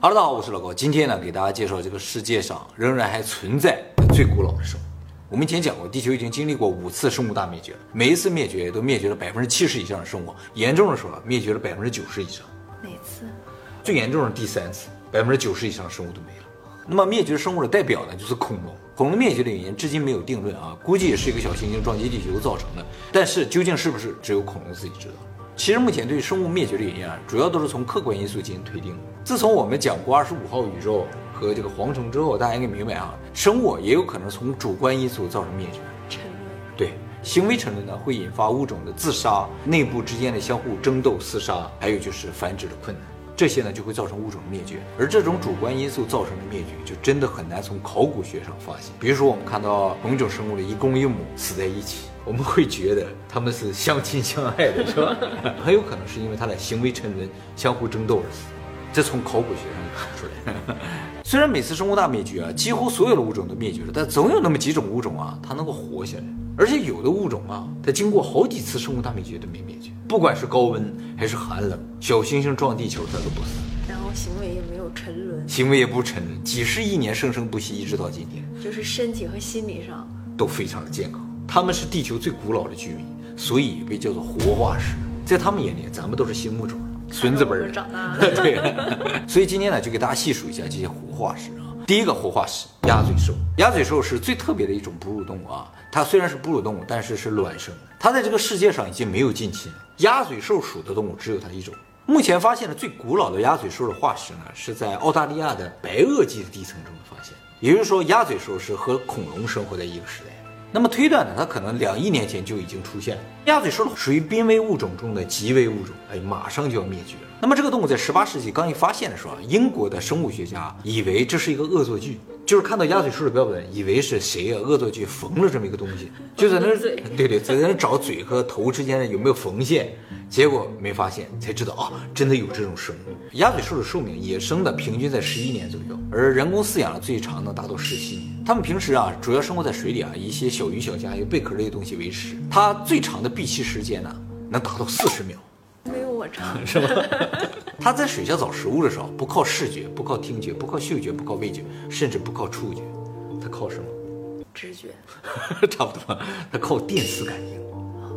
哈喽，大家好，我是老高。今天呢，给大家介绍这个世界上仍然还存在最古老的生物。我们以前讲过，地球已经经历过五次生物大灭绝，每一次灭绝都灭绝了百分之七十以上的生物，严重的时候灭绝了百分之九十以上。哪次？最严重的第三次，百分之九十以上的生物都没了。那么灭绝生物的代表呢，就是恐龙。恐龙灭绝的原因至今没有定论啊，估计也是一个小行星撞击地球造成的。但是究竟是不是，只有恐龙自己知道。其实目前对生物灭绝的原因啊，主要都是从客观因素进行推定。自从我们讲过二十五号宇宙和这个蝗虫之后，大家应该明白啊，生物也有可能从主观因素造成灭绝。沉沦。对，行为沉沦呢会引发物种的自杀、内部之间的相互争斗、厮杀，还有就是繁殖的困难，这些呢就会造成物种灭绝。而这种主观因素造成的灭绝，就真的很难从考古学上发现。比如说我们看到同一种生物的一公一母死在一起。我们会觉得他们是相亲相爱的，是吧？很有可能是因为他的行为沉沦、相互争斗而死，这从考古学上就看出来。虽然每次生物大灭绝啊，几乎所有的物种都灭绝了，但总有那么几种物种啊，它能够活下来。而且有的物种啊，它经过好几次生物大灭绝都没灭绝，不管是高温还是寒冷，小行星撞地球它都不死，然后行为也没有沉沦，行为也不沉沦，几十亿年生生不息，一直到今天，就是身体和心理上都非常的健康。他们是地球最古老的居民，所以被叫做活化石。在他们眼里，咱们都是新物种，孙子辈儿长大了。对，所以今天呢，就给大家细数一下这些活化石啊。第一个活化石，鸭嘴兽。鸭嘴兽是最特别的一种哺乳动物啊。它虽然是哺乳动物，但是是卵生。它在这个世界上已经没有近亲了。鸭嘴兽属的动物只有它一种。目前发现的最古老的鸭嘴兽的化石呢，是在澳大利亚的白垩纪的地层中发现。也就是说，鸭嘴兽是和恐龙生活在一个时代。那么推断呢，它可能两亿年前就已经出现了。鸭嘴兽属于濒危物种中的极危物种，哎，马上就要灭绝了。那么这个动物在十八世纪刚一发现的时候，英国的生物学家以为这是一个恶作剧，就是看到鸭嘴兽的标本，以为是谁啊恶作剧缝了这么一个东西，就在那 对对，在那找嘴和头之间的有没有缝线。结果没发现，才知道啊，真的有这种生物。鸭嘴兽的寿命，野生的平均在十一年左右，而人工饲养的最长能达到十七年。它们平时啊，主要生活在水里啊，以一些小鱼小虾、有贝壳类的东西为食。它最长的闭气时间呢，能达到四十秒，我长，是吧？它在水下找食物的时候，不靠视觉，不靠听觉，不靠嗅觉，不靠味觉，甚至不靠触觉，它靠什么？直觉，差不多，它靠电磁感应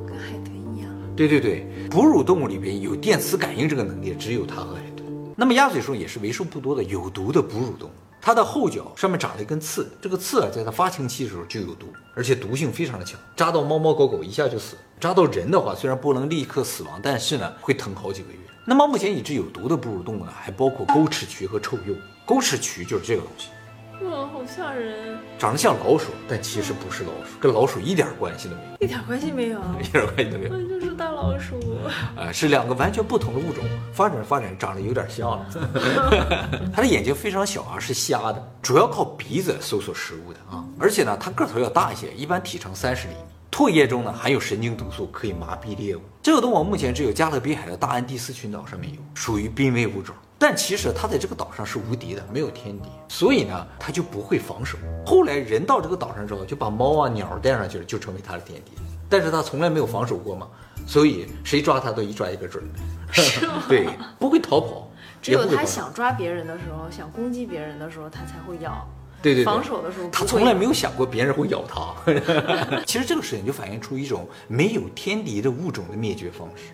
跟海豚一样。对对对，哺乳动物里边有电磁感应这个能力，只有它和海豚。那么鸭嘴兽也是为数不多的有毒的哺乳动物。它的后脚上面长了一根刺，这个刺啊，在它发情期的时候就有毒，而且毒性非常的强，扎到猫猫狗狗一下就死。扎到人的话，虽然不能立刻死亡，但是呢，会疼好几个月。那么目前已知有毒的哺乳动物呢，还包括钩齿蛆和臭鼬。钩齿蛆就是这个东西。哇，好吓人！长得像老鼠，但其实不是老鼠，跟老鼠一点关系都没有，一点关系没有，一点关系都没有，那就是大老鼠。啊，是两个完全不同的物种，发展发展长得有点像了。它的眼睛非常小啊，是瞎的，主要靠鼻子搜索食物的啊。而且呢，它个头要大一些，一般体长三十厘米。唾液中呢含有神经毒素，可以麻痹猎物。这个动物目前只有加勒比海的大安第斯群岛上面有，属于濒危物种。但其实它在这个岛上是无敌的，没有天敌，所以呢，它就不会防守。后来人到这个岛上之后，就把猫啊鸟带上去了，就成为它的天敌。但是它从来没有防守过嘛，所以谁抓它都一抓一个准。是吗？对，不会逃跑。只有它想抓别人的时候，想攻击别人的时候，它才会咬。对对，防守的时候，它从来没有想过别人会咬它。其实这个事情就反映出一种没有天敌的物种的灭绝方式。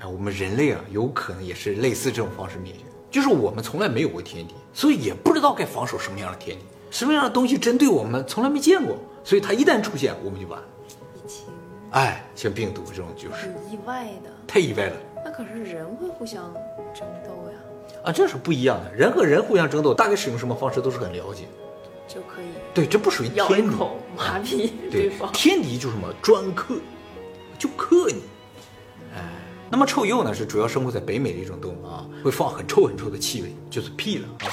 哎，我们人类啊，有可能也是类似这种方式灭绝，就是我们从来没有过天敌，所以也不知道该防守什么样的天敌，什么样的东西针对我们从来没见过，所以它一旦出现，我们就完了。疫情，哎，像病毒这种就是很意外的，太意外了。那可是人会互相争斗呀？啊，这是不一样的，人和人互相争斗，大概使用什么方式都是很了解，就可以。对，这不属于天敌，麻痹对方。天敌就是什么专克，就克你。那么臭鼬呢，是主要生活在北美的一种动物啊，会放很臭很臭的气味，就是屁了啊。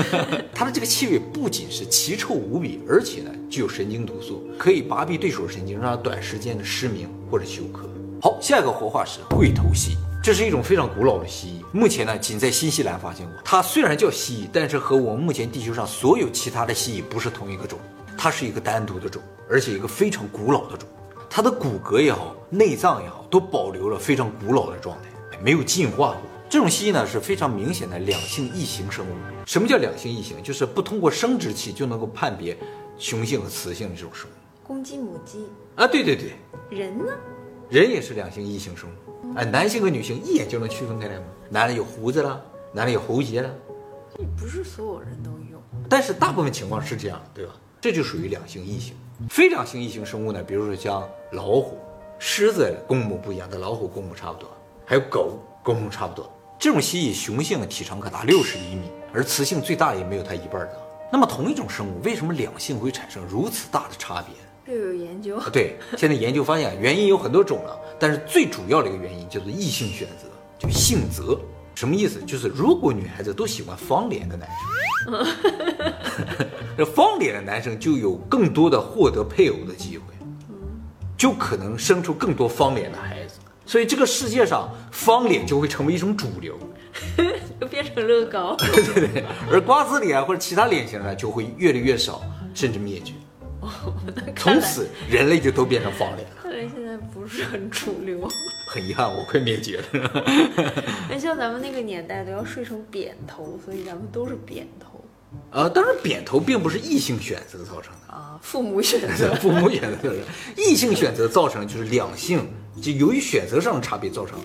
它的这个气味不仅是奇臭无比，而且呢具有神经毒素，可以麻痹对手神经，让它短时间的失明或者休克。好，下一个活化石贵头蜥，这是一种非常古老的蜥蜴，目前呢仅在新西兰发现过。它虽然叫蜥蜴，但是和我们目前地球上所有其他的蜥蜴不是同一个种，它是一个单独的种，而且一个非常古老的种。它的骨骼也好，内脏也好，都保留了非常古老的状态，没有进化过。这种蜥蜴呢是非常明显的两性异形生物。什么叫两性异形？就是不通过生殖器就能够判别雄性和雌性的这种生物。公鸡母鸡，啊，对对对，人呢？人也是两性异形生物。哎，男性和女性一眼就能区分开来吗？男的有胡子了，男的有喉结了，也不是所有人都有。但是大部分情况是这样，对吧？这就属于两性异形。非两性异形生物呢，比如说像老虎、狮子，公母不一样，跟老虎公母差不多，还有狗，公母差不多。这种蜥蜴雄性体长可达六十厘米，而雌性最大也没有它一半大。那么同一种生物，为什么两性会产生如此大的差别？又有研究，对，现在研究发现原因有很多种了，但是最主要的一个原因叫做异性选择，就性择。什么意思？就是如果女孩子都喜欢方脸的男生 这方脸的男生就有更多的获得配偶的机会，就可能生出更多方脸的孩子。所以这个世界上方脸就会成为一种主流，就变成乐高。对对对，而瓜子脸或者其他脸型呢就会越来越少，甚至灭绝。从此人类就都变成方脸了。看来现在不是很主流。很遗憾，我快灭绝了。那像咱们那个年代都要睡成扁头，所以咱们都是扁头呃，当然扁头并不是异性选择造成的，啊。父母选择，父母选择的，异性选择造成就是两性就由于选择上的差别造成，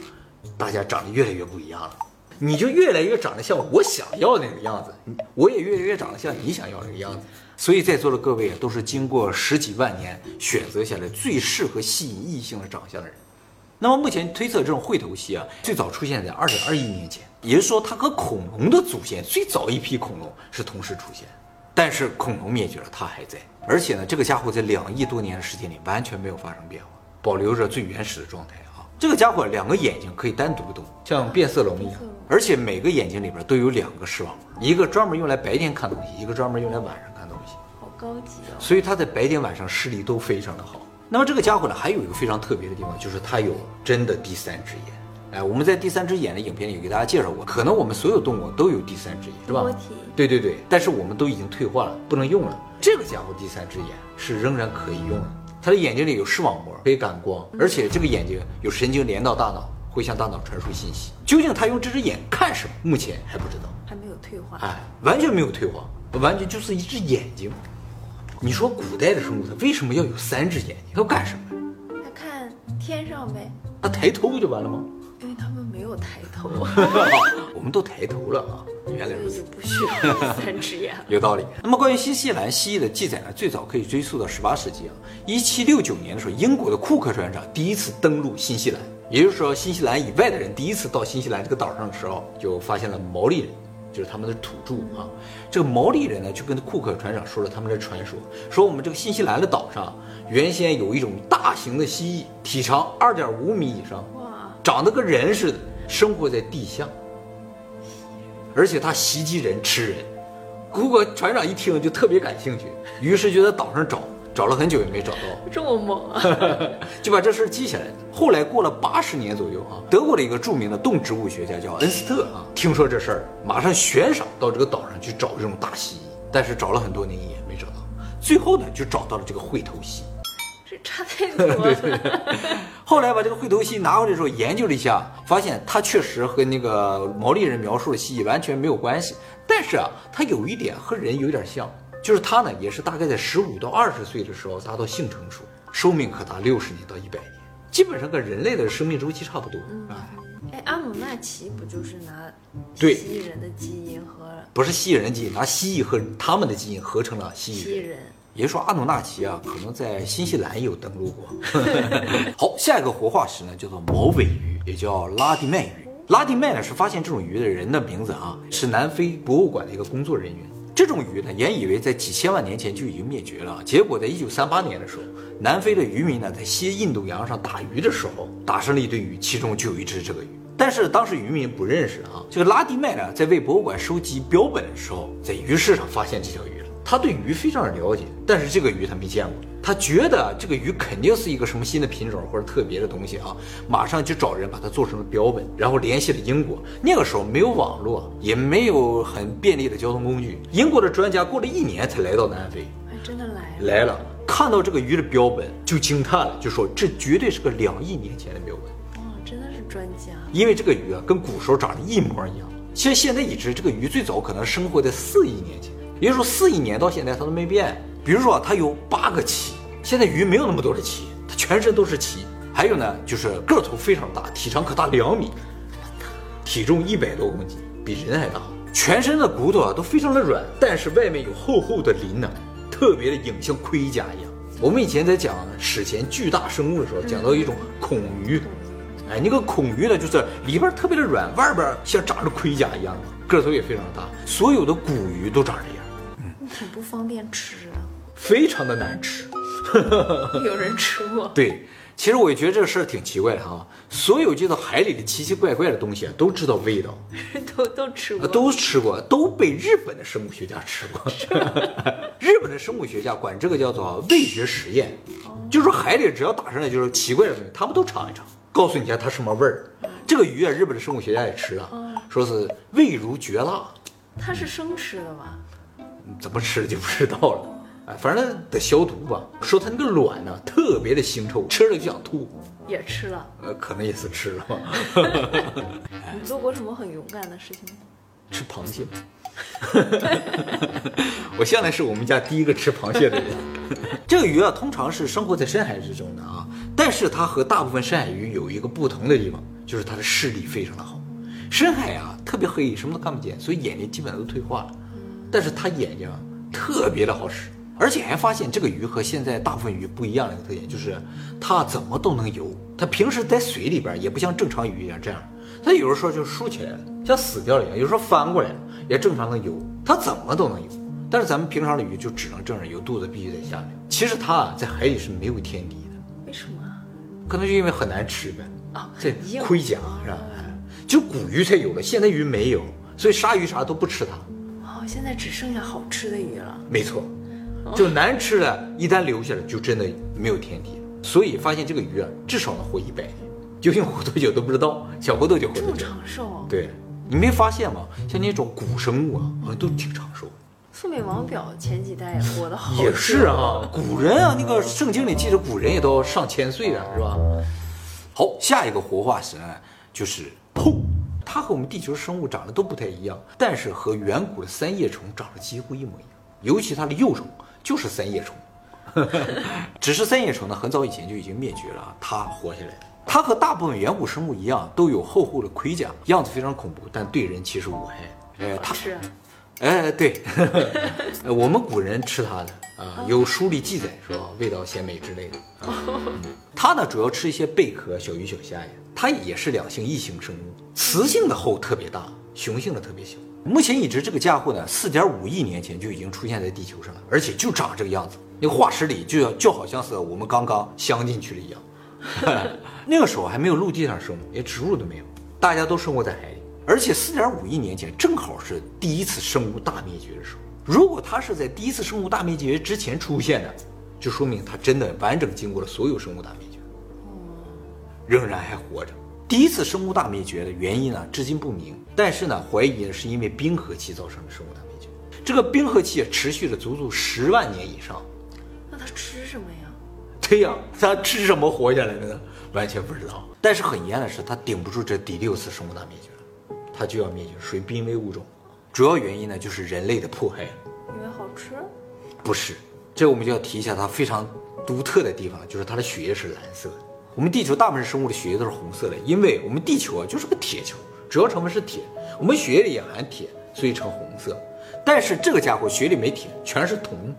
大家长得越来越不一样了。你就越来越长得像我想要的那个样子，我也越来越长得像你想要那个样子。所以在座的各位都是经过十几万年选择下来最适合吸引异性的长相的人。那么目前推测这种喙头蜥啊，最早出现在二点二亿年前，也就是说它和恐龙的祖先最早一批恐龙是同时出现。但是恐龙灭绝了，它还在，而且呢，这个家伙在两亿多年的时间里完全没有发生变化，保留着最原始的状态啊。这个家伙两个眼睛可以单独动，像变色龙一样，而且每个眼睛里边都有两个视网膜，一个专门用来白天看东西，一个专门用来晚上看东西。好高级哦。所以它在白天晚上视力都非常的好。那么这个家伙呢，还有一个非常特别的地方，就是他有真的第三只眼。哎，我们在第三只眼的影片里给大家介绍过，可能我们所有动物都有第三只眼，是吧？对对对，但是我们都已经退化了，不能用了。这个家伙第三只眼是仍然可以用的，他的眼睛里有视网膜，可以感光，而且这个眼睛有神经连到大脑，会向大脑传输信息。究竟他用这只眼看什么，目前还不知道。还没有退化。哎，完全没有退化，完全就是一只眼睛。你说古代的生物它为什么要有三只眼睛？它要干什么？它看天上呗，它抬头不就完了吗？因为他们没有抬头，我们都抬头了啊，原来如此。不需要三只眼了。有道理。那么关于新西兰蜥蜴的记载呢，最早可以追溯到十八世纪啊，一七六九年的时候，英国的库克船长第一次登陆新西兰，也就是说，新西兰以外的人第一次到新西兰这个岛上的时候，就发现了毛利人，就是他们的土著啊。这个毛利人呢，就跟库克船长说了他们的传说，说我们这个新西兰的岛上原先有一种大型的蜥蜴，体长二点五米以上，哇，长得跟人似的，生活在地下，而且它袭击人吃人。库克船长一听就特别感兴趣，于是就在岛上找，找了很久也没找到，这么猛啊！就把这事儿记下来了。后来过了八十年左右啊，德国的一个著名的动植物学家叫恩斯特啊，听说这事儿，马上悬赏到这个岛上去找这种大蜥蜴，但是找了很多年也没找到，最后呢就找到了这个喙头蜥。这差太多了。对对后来把这个喙头蜥拿回来的时候研究了一下，发现它确实和那个毛利人描述的蜥蜴完全没有关系。但是啊，它有一点和人有点像，就是它呢也是大概在十五到二十岁的时候达到性成熟，寿命可达六十年到一百年，基本上跟人类的生命周期差不多啊。哎，阿努纳奇不就是拿对蜥蜴人的基因和不是蜥蜴人基因，拿蜥蜴和他们的基因合成了蜥蜴人。蜥蜴人？也就是说，阿努纳奇啊，可能在新西兰有登陆过。好，下一个活化石呢，叫做毛尾鱼，也叫拉蒂曼鱼。拉蒂曼呢是发现这种鱼的人的名字啊，是南非博物馆的一个工作人员。这种鱼呢，原以为在几千万年前就已经灭绝了，结果在一九三八年的时候，南非的渔民呢在西印度洋上打鱼的时候，打上了一堆鱼，其中就有一只这个鱼。但是当时渔民不认识啊，这个拉蒂麦呢，在为博物馆收集标本的时候，在鱼市上发现这条鱼了。他对鱼非常的了解，但是这个鱼他没见过，他觉得这个鱼肯定是一个什么新的品种或者特别的东西啊，马上就找人把它做成了标本，然后联系了英国。那个时候没有网络，也没有很便利的交通工具，英国的专家过了一年才来到南非，还真的来了。来了，看到这个鱼的标本就惊叹了，就说这绝对是个两亿年前的标本。哇，真的是专家，因为这个鱼啊跟古时候长得一模一样。其实现在已知这个鱼最早可能生活在四亿年前，也就是说四亿年到现在它都没变。比如说啊它有八个鳍，现在鱼没有那么多的鳍，它全身都是鳍。还有呢，就是个头非常大，体长可达两米，体重一百多公斤，比人还大。全身的骨头啊都非常的软，但是外面有厚厚的鳞呢，特别的硬，像盔甲一样。我们以前在讲史前巨大生物的时候，讲到一种孔鱼，哎，那个孔鱼呢，就是里边特别的软，外边像长着盔甲一样的，个头也非常大。所有的古鱼都长这样，嗯很不方便吃啊。非常的难吃。有人吃过，对，其实我也觉得这个事儿挺奇怪的哈。所有这到海里的奇奇怪怪的东西啊，都知道味道，都都吃过，都吃过，都被日本的生物学家吃过。日本的生物学家管这个叫做味觉实验，就是说海里只要打上来就是奇怪的东西，他们都尝一尝，告诉你一下它什么味儿。这个鱼啊，日本的生物学家也吃了，说是味如绝辣。它是生吃的吗？怎么吃的就不知道了。哎，反正得消毒吧。说它那个卵呢，特别的腥臭，吃了就想吐。也吃了，呃，可能也是吃了吧。你做过什么很勇敢的事情吗？吃螃蟹。我向来是我们家第一个吃螃蟹的人。这个鱼啊，通常是生活在深海之中的啊，但是它和大部分深海鱼有一个不同的地方，就是它的视力非常的好。深海啊，特别黑，什么都看不见，所以眼睛基本上都退化了。但是它眼睛特别的好使。而且还发现这个鱼和现在大部分鱼不一样的一个特点，就是它怎么都能游。它平时在水里边也不像正常鱼一样这样，它有的时候就竖起来了，像死掉了一样；有时候翻过来了，也正常能游。它怎么都能游。但是咱们平常的鱼就只能正着游，肚子必须在下面。其实它啊，在海里是没有天敌的。为什么？可能就因为很难吃呗。啊，这盔甲是吧？就古鱼才有了，现在鱼没有，所以鲨鱼啥都不吃它。哦，现在只剩下好吃的鱼了。没错。就难吃的，一旦留下来，就真的没有天敌。所以发现这个鱼啊，至少能活一百年，究竟活多久都不知道。想活多久活多久。长寿。对，你没发现吗？像那种古生物啊，好像都挺长寿。宋美王表前几代活得好。也是啊，古人啊，那个圣经里记着古人也都上千岁了，是吧？好，下一个活化石呢，就是后，它和我们地球生物长得都不太一样，但是和远古的三叶虫长得几乎一模一样，尤其它的幼虫。就是三叶虫，只是三叶虫呢，很早以前就已经灭绝了，它活下来了。它和大部分远古生物一样，都有厚厚的盔甲，样子非常恐怖，但对人其实无害。哎，它吃？哎，对，我们古人吃它的啊，有书里记载说味道鲜美之类的。它呢，主要吃一些贝壳、小鱼小虾呀。它也是两性异形生物，雌性的后特别大，雄性的特别小。目前已知这个家伙呢，四点五亿年前就已经出现在地球上了，而且就长这个样子。那个化石里就要就好像是我们刚刚镶进去了一样。那个时候还没有陆地上生物，连植物都没有，大家都生活在海里。而且四点五亿年前正好是第一次生物大灭绝的时候。如果它是在第一次生物大灭绝之前出现的，就说明它真的完整经过了所有生物大灭绝，仍然还活着。第一次生物大灭绝的原因呢，至今不明。但是呢，怀疑是因为冰河期造成的生物大灭绝。这个冰河期持续了足足十万年以上。那它吃什么呀？对呀，它吃什么活下来的呢？完全不知道。但是很遗憾的是，它顶不住这第六次生物大灭绝了，它就要灭绝，属于濒危物种。主要原因呢，就是人类的迫害。因为好吃？不是，这我们就要提一下它非常独特的地方，就是它的血液是蓝色的。我们地球大部分生物的血液都是红色的，因为我们地球啊就是个铁球，主要成分是铁，我们血液里也含铁，所以呈红色。但是这个家伙血里没铁，全是铜，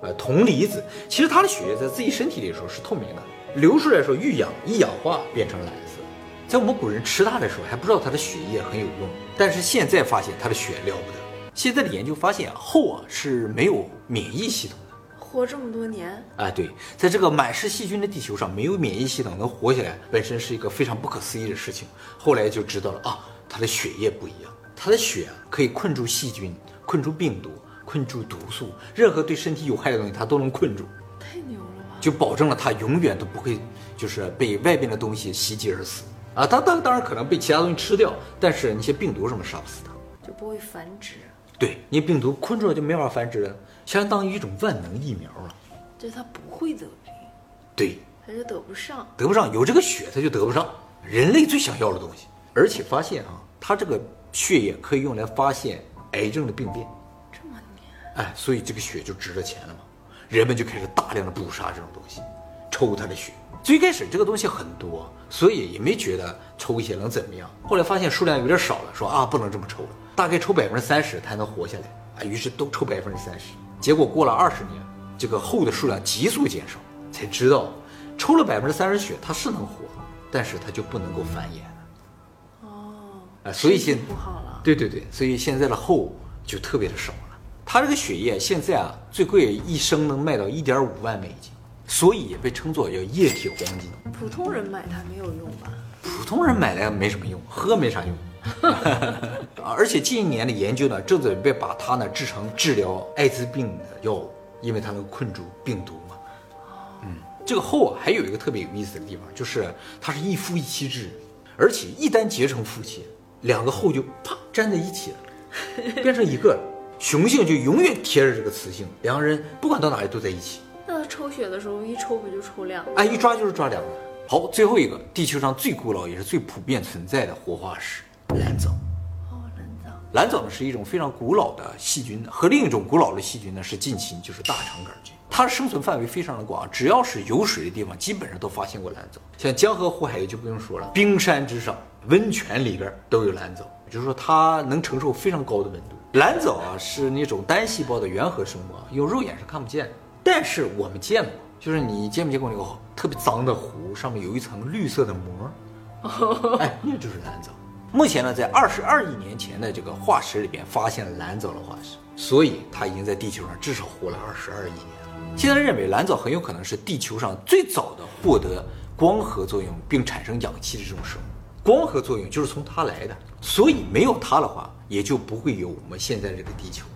呃，铜离子。其实它的血液在自己身体里的时候是透明的，流出来的时候遇氧一氧化变成蓝色。在我们古人吃它的时候还不知道它的血液很有用，但是现在发现它的血了不得。现在的研究发现啊，后啊是没有免疫系统。活这么多年，哎，对，在这个满是细菌的地球上，没有免疫系统能活下来，本身是一个非常不可思议的事情。后来就知道了啊，他的血液不一样，他的血可以困住细菌、困住病毒、困住毒素，任何对身体有害的东西，它都能困住。太牛了吧！就保证了他永远都不会就是被外边的东西袭击而死啊。他当当然可能被其他东西吃掉，但是那些病毒什么杀不死他，就不会繁殖。对，你病毒困住了就没法繁殖了。相当于一种万能疫苗了，就他不会得病，对，他就得不上，得不上，有这个血他就得不上，人类最想要的东西。而且发现啊，他这个血液可以用来发现癌症的病变。这么牛，哎，所以这个血就值了钱了嘛。人们就开始大量的捕杀这种东西，抽他的血。最开始这个东西很多，所以也没觉得抽一些能怎么样。后来发现数量有点少了，说啊不能这么抽了，大概抽百分之三十才能活下来啊。于是都抽百分之三十。结果过了二十年，这个后的数量急速减少，才知道抽了百分之三十血它是能活，但是它就不能够繁衍了。哦，啊，所以现不好了，对对对，所以现在的后就特别的少了。它这个血液现在啊，最贵一升能卖到一点五万美金，所以也被称作叫液体黄金。普通人买它没有用吧？普通人买来没什么用，喝没啥用。啊，而且近一年的研究呢，正准备把它呢制成治疗艾滋病的药物，因为它能困住病毒嘛。嗯，这个后啊还有一个特别有意思的地方，就是它是一夫一妻制，而且一旦结成夫妻，两个后就啪粘在一起了，变成一个了。雄性就永远贴着这个雌性，两个人不管到哪里都在一起。抽血的时候一抽不就抽两个？哎，一抓就是抓两个。好，最后一个，地球上最古老也是最普遍存在的活化石——蓝藻。哦，蓝藻。蓝藻呢是一种非常古老的细菌，和另一种古老的细菌呢是近亲，就是大肠杆菌。它生存范围非常的广，只要是有水的地方，基本上都发现过蓝藻。像江河湖海就不用说了，冰山之上、温泉里边都有蓝藻，就是说它能承受非常高的温度。蓝藻啊是那种单细胞的原核生物啊，用肉眼是看不见的，但是我们见过，就是你见没见过那个特别脏的湖，上面有一层绿色的膜？哎，那就是蓝藻。目前呢，在二十二亿年前的这个化石里边发现了蓝藻的化石，所以它已经在地球上至少活了二十二亿年了。现在认为蓝藻很有可能是地球上最早的获得光合作用并产生氧气的这种生物。光合作用就是从它来的，所以没有它的话，也就不会有我们现在这个地球，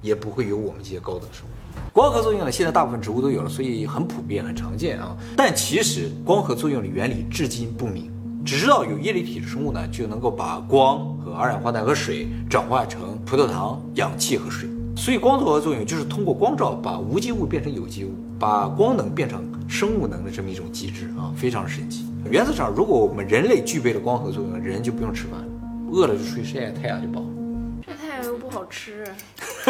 也不会有我们这些高等生物。光合作用呢，现在大部分植物都有了，所以很普遍、很常见啊。但其实光合作用的原理至今不明，只知道有叶绿体的生物呢，就能够把光和二氧化碳和水转化成葡萄糖、氧气和水。所以光合作用就是通过光照把无机物变成有机物，把光能变成生物能的这么一种机制啊，非常神奇。原则上，如果我们人类具备了光合作用，人就不用吃饭了，饿了就出去晒晒太阳就饱了。晒太阳又不好吃，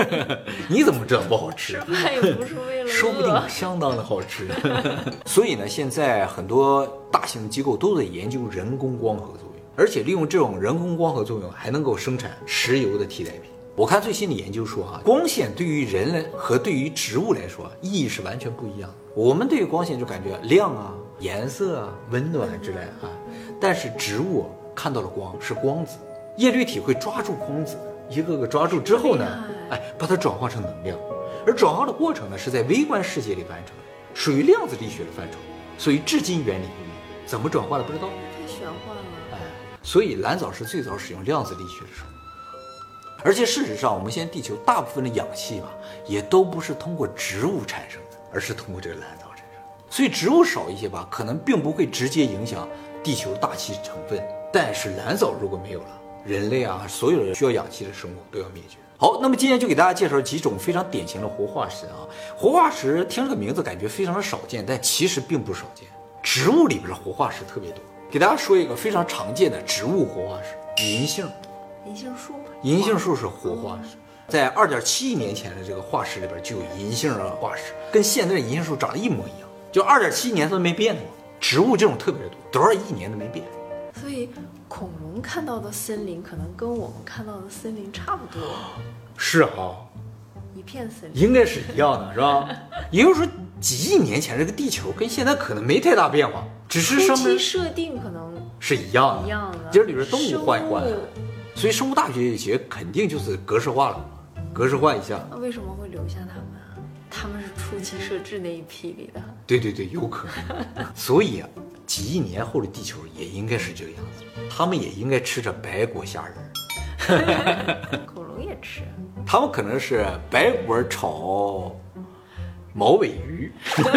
你怎么知道不好吃也不是为了说不定。相当的好吃。所以呢，现在很多大型机构都在研究人工光合作用，而且利用这种人工光合作用还能够生产石油的替代品。我看最新的研究说啊，光线对于人类和对于植物来说意义是完全不一样的。我们对于光线就感觉亮啊、颜色啊、温暖之类啊，但是植物看到了光是光子，叶绿体会抓住光子，一个个抓住之后呢哎，把它转化成能量，而转化的过程呢是在微观世界里完成的，属于量子力学的范畴，所以至今原理不明，怎么转化的不知道。太玄幻了。哎，所以蓝藻是最早使用量子力学的生物。而且事实上，我们现在地球大部分的氧气吧，也都不是通过植物产生的，而是通过这个蓝藻产生的。所以植物少一些吧，可能并不会直接影响地球大气成分。但是蓝藻如果没有了，人类啊，所有的需要氧气的生物都要灭绝。好，那么今天就给大家介绍几种非常典型的活化石啊。活化石听这个名字感觉非常的少见，但其实并不少见。植物里边的活化石特别多。给大家说一个非常常见的植物活化石——银杏。银杏树，银杏树是活化石，在二点七亿年前的这个化石里边就有银杏的化石，跟现在的银杏树长得一模一样，就二点七亿年它都没变过。植物这种特别的多，多少亿年都没变。所以恐龙看到的森林可能跟我们看到的森林差不多，是啊，一片森林。应该是一样的，是吧？也就是说，几亿年前这个地球跟现在可能没太大变化，只是初期上面设定可能是一样的，一样的，今儿里边动物换一换所以生物大学学肯定就是格式化了，格式化一下。那为什么会留下他们啊？他们是初期设置那一批里的。对对对，有可能。所以啊，几亿年后的地球也应该是这个样子，他们也应该吃着白果虾仁儿，恐龙也吃，他们可能是白果炒毛尾鱼。